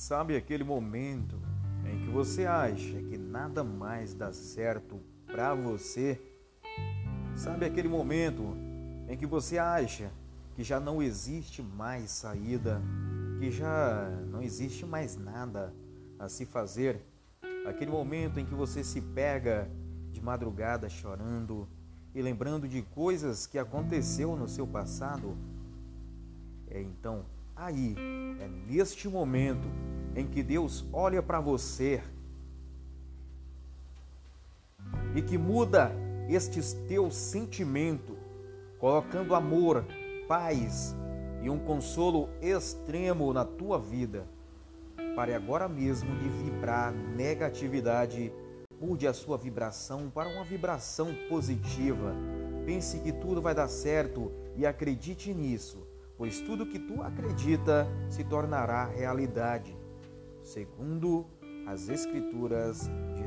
Sabe aquele momento em que você acha que nada mais dá certo para você? Sabe aquele momento em que você acha que já não existe mais saída, que já não existe mais nada a se fazer? Aquele momento em que você se pega de madrugada chorando e lembrando de coisas que aconteceu no seu passado? É então aí, é neste momento em que Deus olha para você e que muda estes teus sentimentos, colocando amor, paz e um consolo extremo na tua vida. Pare agora mesmo de vibrar negatividade, mude a sua vibração para uma vibração positiva. Pense que tudo vai dar certo e acredite nisso, pois tudo que tu acredita se tornará realidade segundo as Escrituras de